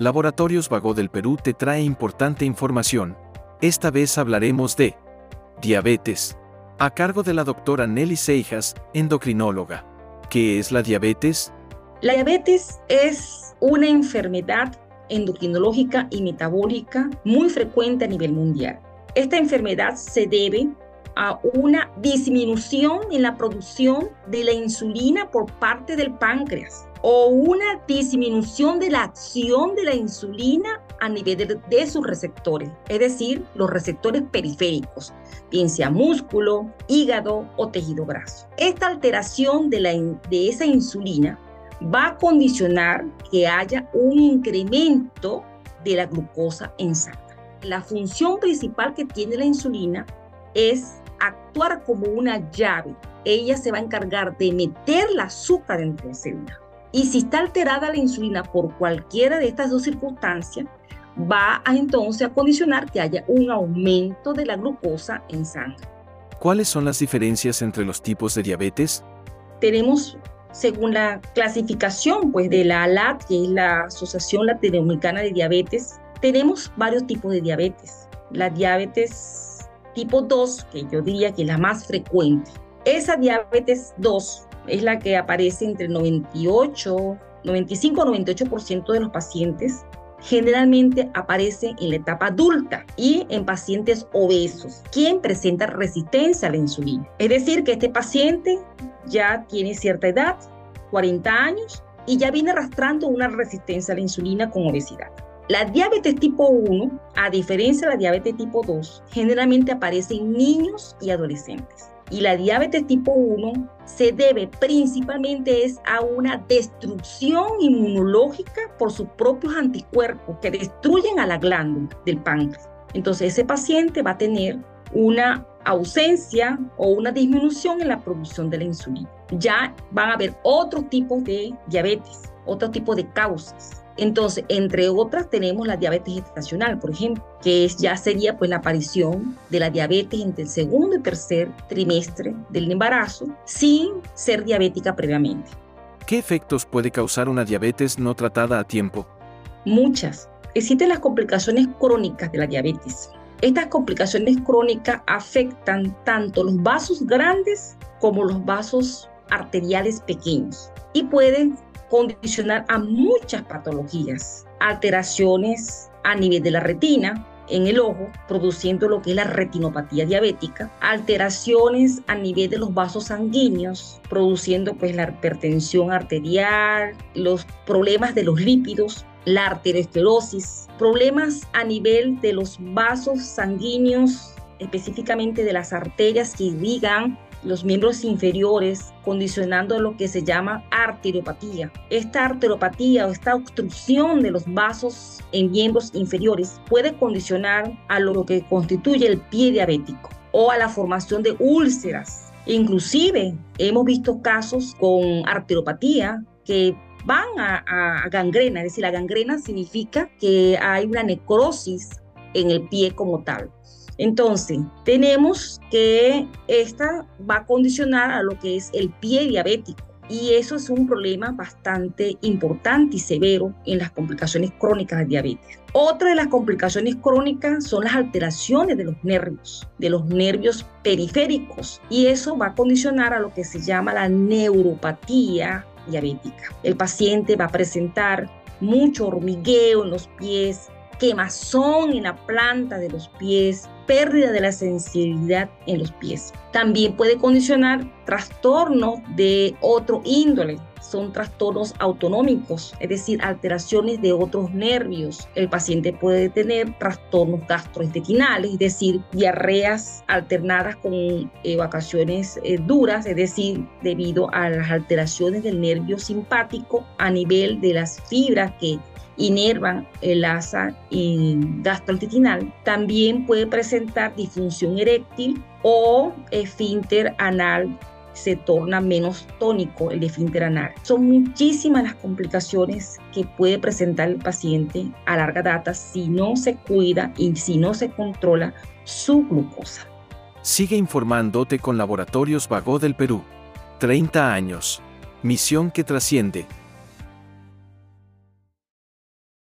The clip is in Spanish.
Laboratorios Vago del Perú te trae importante información. Esta vez hablaremos de diabetes, a cargo de la doctora Nelly Seijas, endocrinóloga. ¿Qué es la diabetes? La diabetes es una enfermedad endocrinológica y metabólica muy frecuente a nivel mundial. Esta enfermedad se debe a una disminución en la producción de la insulina por parte del páncreas o una disminución de la acción de la insulina a nivel de, sus receptores, es decir, los receptores periféricos, bien sea músculo, hígado o tejido graso. Esta alteración de, la, de esa insulina va a condicionar que haya un incremento de la glucosa en sangre. La función principal que tiene la insulina es actuar como una llave. Ella se va a encargar de meter el azúcar dentro de la célula. Y si está alterada la insulina por cualquiera de estas dos circunstancias, va a entonces a condicionar que haya un aumento de la glucosa en sangre. ¿Cuáles son las diferencias entre los tipos de diabetes? Tenemos, según la clasificación pues, de la ALAT, que es la Asociación Latinoamericana de Diabetes, tenemos varios tipos de diabetes. La diabetes tipo 2, que yo diría que es la más frecuente. Esa diabetes 2 es la que aparece entre el 98, 95 98% de los pacientes. Generalmente aparece en la etapa adulta y en pacientes obesos, quien presenta resistencia a la insulina. Es decir, que este paciente ya tiene cierta edad, 40 años, y ya viene arrastrando una resistencia a la insulina con obesidad. La diabetes tipo 1, a diferencia de la diabetes tipo 2, generalmente aparece en niños y adolescentes y la diabetes tipo 1 se debe principalmente es a una destrucción inmunológica por sus propios anticuerpos que destruyen a la glándula del páncreas. Entonces ese paciente va a tener una ausencia o una disminución en la producción de la insulina. Ya van a haber otros tipos de diabetes, otro tipo de causas. Entonces, entre otras, tenemos la diabetes gestacional, por ejemplo, que es, ya sería pues la aparición de la diabetes entre el segundo y tercer trimestre del embarazo sin ser diabética previamente. ¿Qué efectos puede causar una diabetes no tratada a tiempo? Muchas. Existen las complicaciones crónicas de la diabetes. Estas complicaciones crónicas afectan tanto los vasos grandes como los vasos arteriales pequeños y pueden condicionar a muchas patologías, alteraciones a nivel de la retina, en el ojo, produciendo lo que es la retinopatía diabética, alteraciones a nivel de los vasos sanguíneos, produciendo pues la hipertensión arterial, los problemas de los lípidos, la arteriosclerosis, problemas a nivel de los vasos sanguíneos, específicamente de las arterias que irrigan los miembros inferiores, condicionando lo que se llama arteriopatía. Esta arteriopatía o esta obstrucción de los vasos en miembros inferiores puede condicionar a lo que constituye el pie diabético o a la formación de úlceras. Inclusive hemos visto casos con arteriopatía que van a, a, gangrena, es decir, la gangrena significa que hay una necrosis en el pie como tal. Entonces, tenemos que esta va a condicionar a lo que es el pie diabético. Y eso es un problema bastante importante y severo en las complicaciones crónicas de diabetes. Otra de las complicaciones crónicas son las alteraciones de los nervios, de los nervios periféricos. Y eso va a condicionar a lo que se llama la neuropatía diabética. El paciente va a presentar mucho hormigueo en los pies, quemazón en la planta de los pies, pérdida de la sensibilidad en los pies. También puede condicionar trastornos de otro índole, son trastornos autonómicos, es decir, alteraciones de otros nervios. El paciente puede tener trastornos gastrointestinales, es decir, diarreas alternadas con eh, duras, es decir, debido a las alteraciones del nervio simpático a nivel de las fibras que inervan el asa gastrointestinal, también puede presentar disfunción eréctil o esfínter anal se torna menos tónico el esfínter anal. Son muchísimas las complicaciones que puede presentar el paciente a larga data si no se cuida y si no se controla su glucosa. Sigue informándote con Laboratorios Vago del Perú. 30 años. Misión que trasciende.